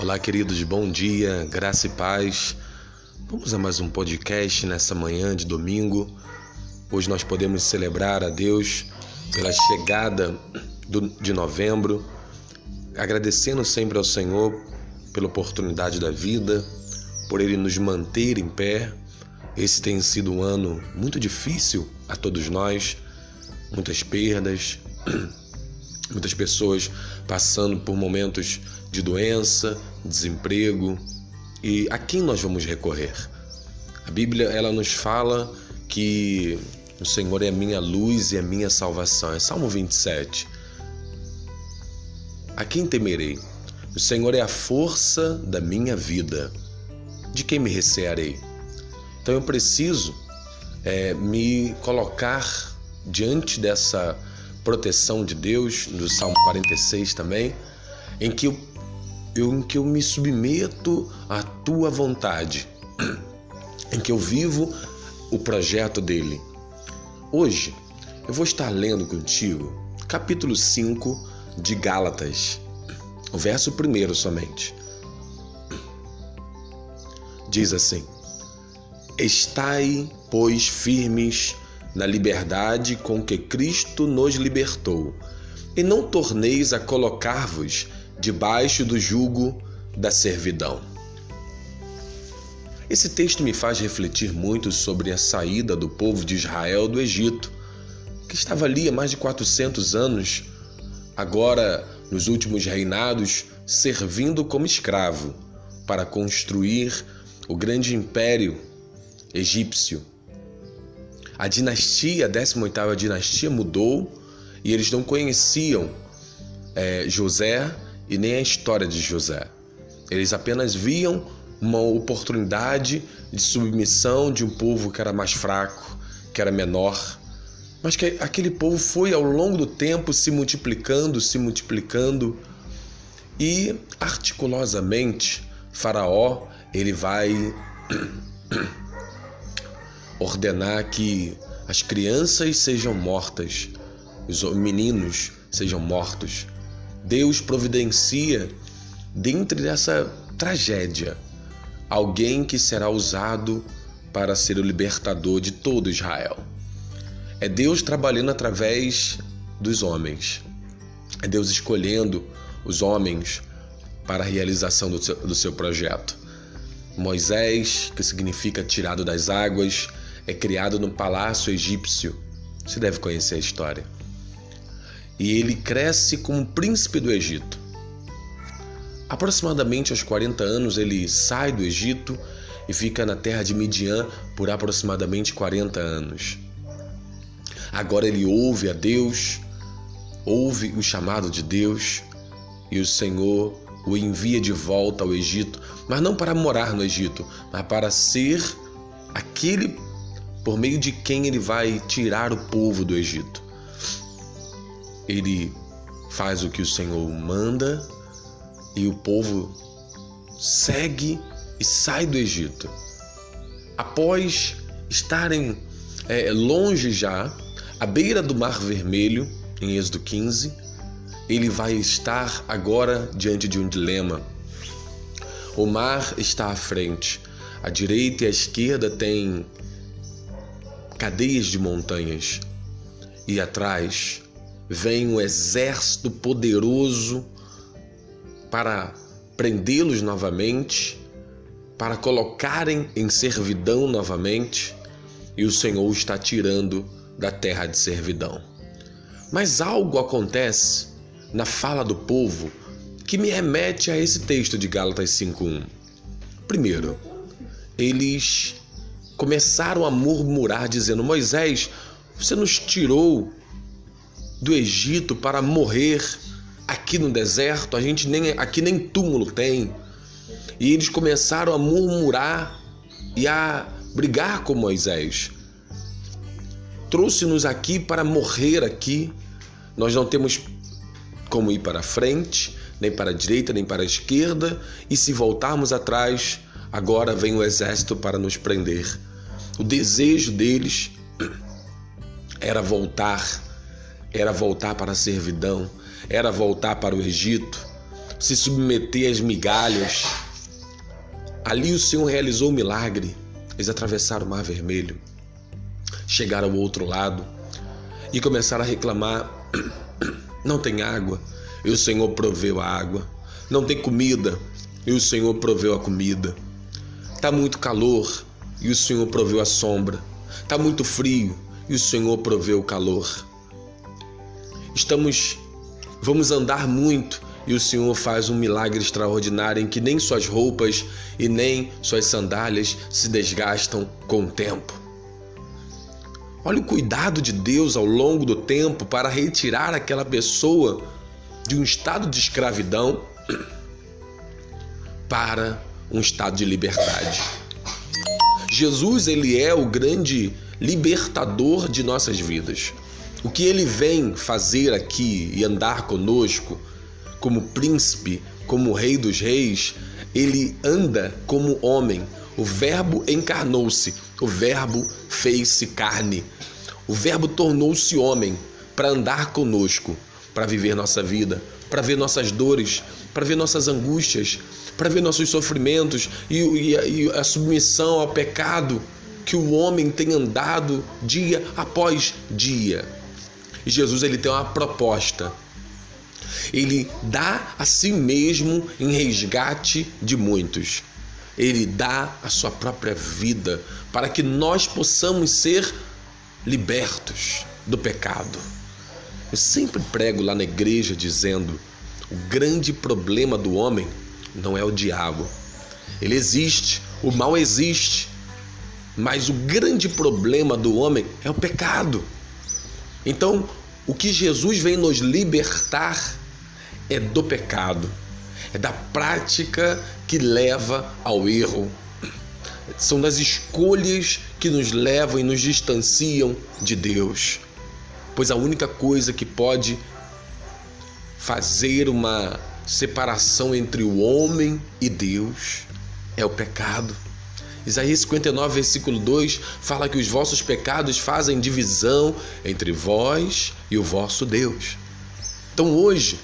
Olá, queridos, bom dia, graça e paz. Vamos a mais um podcast nessa manhã de domingo. Hoje nós podemos celebrar a Deus pela chegada do, de novembro, agradecendo sempre ao Senhor pela oportunidade da vida, por Ele nos manter em pé. Esse tem sido um ano muito difícil a todos nós, muitas perdas, muitas pessoas passando por momentos de doença, desemprego. E a quem nós vamos recorrer? A Bíblia ela nos fala que o Senhor é a minha luz e a minha salvação. É Salmo 27. A quem temerei? O Senhor é a força da minha vida. De quem me recearei? Então eu preciso é, me colocar diante dessa proteção de Deus, no Salmo 46 também, em que eu, em que eu me submeto à tua vontade, em que eu vivo o projeto dele. Hoje eu vou estar lendo contigo capítulo 5 de Gálatas, o verso primeiro somente. Diz assim: Estai, pois, firmes na liberdade com que Cristo nos libertou, e não torneis a colocar-vos debaixo do jugo da servidão. Esse texto me faz refletir muito sobre a saída do povo de Israel do Egito, que estava ali há mais de 400 anos, agora nos últimos reinados, servindo como escravo para construir o grande império egípcio a dinastia, a 18ª dinastia mudou e eles não conheciam é, José e nem a história de José. Eles apenas viam uma oportunidade de submissão de um povo que era mais fraco, que era menor, mas que aquele povo foi ao longo do tempo se multiplicando, se multiplicando e articulosamente Faraó ele vai ordenar que as crianças sejam mortas, os meninos sejam mortos. Deus providencia, dentre dessa tragédia, alguém que será usado para ser o libertador de todo Israel. É Deus trabalhando através dos homens. É Deus escolhendo os homens para a realização do seu, do seu projeto. Moisés, que significa tirado das águas, é criado no palácio egípcio. Você deve conhecer a história. E ele cresce como príncipe do Egito. Aproximadamente aos 40 anos, ele sai do Egito e fica na terra de Midian por aproximadamente 40 anos. Agora ele ouve a Deus, ouve o chamado de Deus e o Senhor o envia de volta ao Egito, mas não para morar no Egito, mas para ser aquele por meio de quem ele vai tirar o povo do Egito. Ele faz o que o Senhor manda e o povo segue e sai do Egito. Após estarem é, longe já, à beira do Mar Vermelho, em Êxodo 15, ele vai estar agora diante de um dilema. O mar está à frente, à direita e à esquerda tem cadeias de montanhas, e atrás vem um exército poderoso para prendê-los novamente, para colocarem em servidão novamente, e o Senhor está tirando da terra de servidão. Mas algo acontece na fala do povo que me remete a esse texto de Gálatas 5:1. Primeiro, eles começaram a murmurar, dizendo: Moisés, você nos tirou do Egito para morrer aqui no deserto, a gente nem aqui nem túmulo tem. E eles começaram a murmurar e a brigar com Moisés. Trouxe-nos aqui para morrer aqui. Nós não temos como ir para frente, nem para a direita, nem para a esquerda, e se voltarmos atrás, agora vem o exército para nos prender. O desejo deles era voltar, era voltar para a servidão, era voltar para o Egito. se submeter às migalhas. Ali o Senhor realizou o milagre. Eles atravessaram o Mar Vermelho, chegaram ao outro lado e começaram a reclamar: não tem água, e o Senhor proveu a água. Não tem comida, e o Senhor proveu a comida. Está muito calor, e o Senhor proveu a sombra. Está muito frio, e o Senhor proveu o calor. Estamos, vamos andar muito, e o Senhor faz um milagre extraordinário em que nem suas roupas e nem suas sandálias se desgastam com o tempo. Olha o cuidado de Deus ao longo do tempo para retirar aquela pessoa de um estado de escravidão para um estado de liberdade. Jesus, ele é o grande libertador de nossas vidas. O que ele vem fazer aqui e andar conosco como príncipe, como rei dos reis, ele anda como homem. O Verbo encarnou-se, o Verbo fez-se carne, o Verbo tornou-se homem para andar conosco, para viver nossa vida, para ver nossas dores, para ver nossas angústias, para ver nossos sofrimentos e, e, e a submissão ao pecado que o homem tem andado dia após dia. Jesus ele tem uma proposta. Ele dá a si mesmo em resgate de muitos. Ele dá a sua própria vida para que nós possamos ser libertos do pecado. Eu sempre prego lá na igreja dizendo: o grande problema do homem não é o diabo. Ele existe, o mal existe, mas o grande problema do homem é o pecado. Então, o que Jesus vem nos libertar é do pecado, é da prática que leva ao erro. São das escolhas que nos levam e nos distanciam de Deus. Pois a única coisa que pode fazer uma separação entre o homem e Deus é o pecado. Isaías 59, versículo 2 fala que os vossos pecados fazem divisão entre vós e o vosso Deus. Então hoje,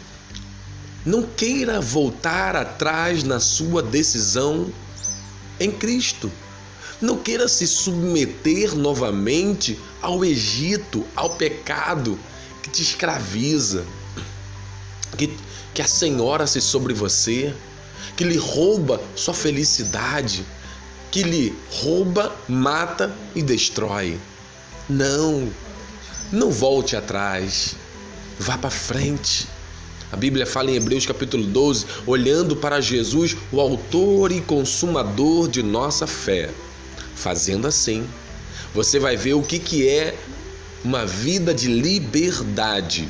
não queira voltar atrás na sua decisão em Cristo. Não queira se submeter novamente ao Egito, ao pecado que te escraviza, que, que a senhora se sobre você, que lhe rouba sua felicidade, que lhe rouba, mata e destrói. Não, não volte atrás, vá para frente. A Bíblia fala em Hebreus capítulo 12, olhando para Jesus, o autor e consumador de nossa fé. Fazendo assim, você vai ver o que, que é uma vida de liberdade.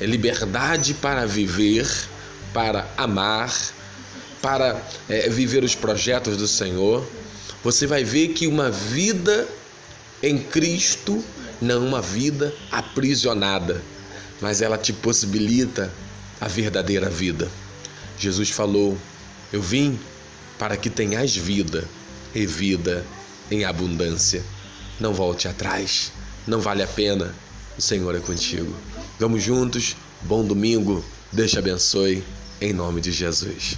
É liberdade para viver, para amar, para é, viver os projetos do Senhor, você vai ver que uma vida em Cristo não uma vida aprisionada, mas ela te possibilita a verdadeira vida. Jesus falou: Eu vim para que tenhas vida e vida em abundância. Não volte atrás, não vale a pena. O Senhor é contigo. Vamos juntos, bom domingo, Deus te abençoe, em nome de Jesus.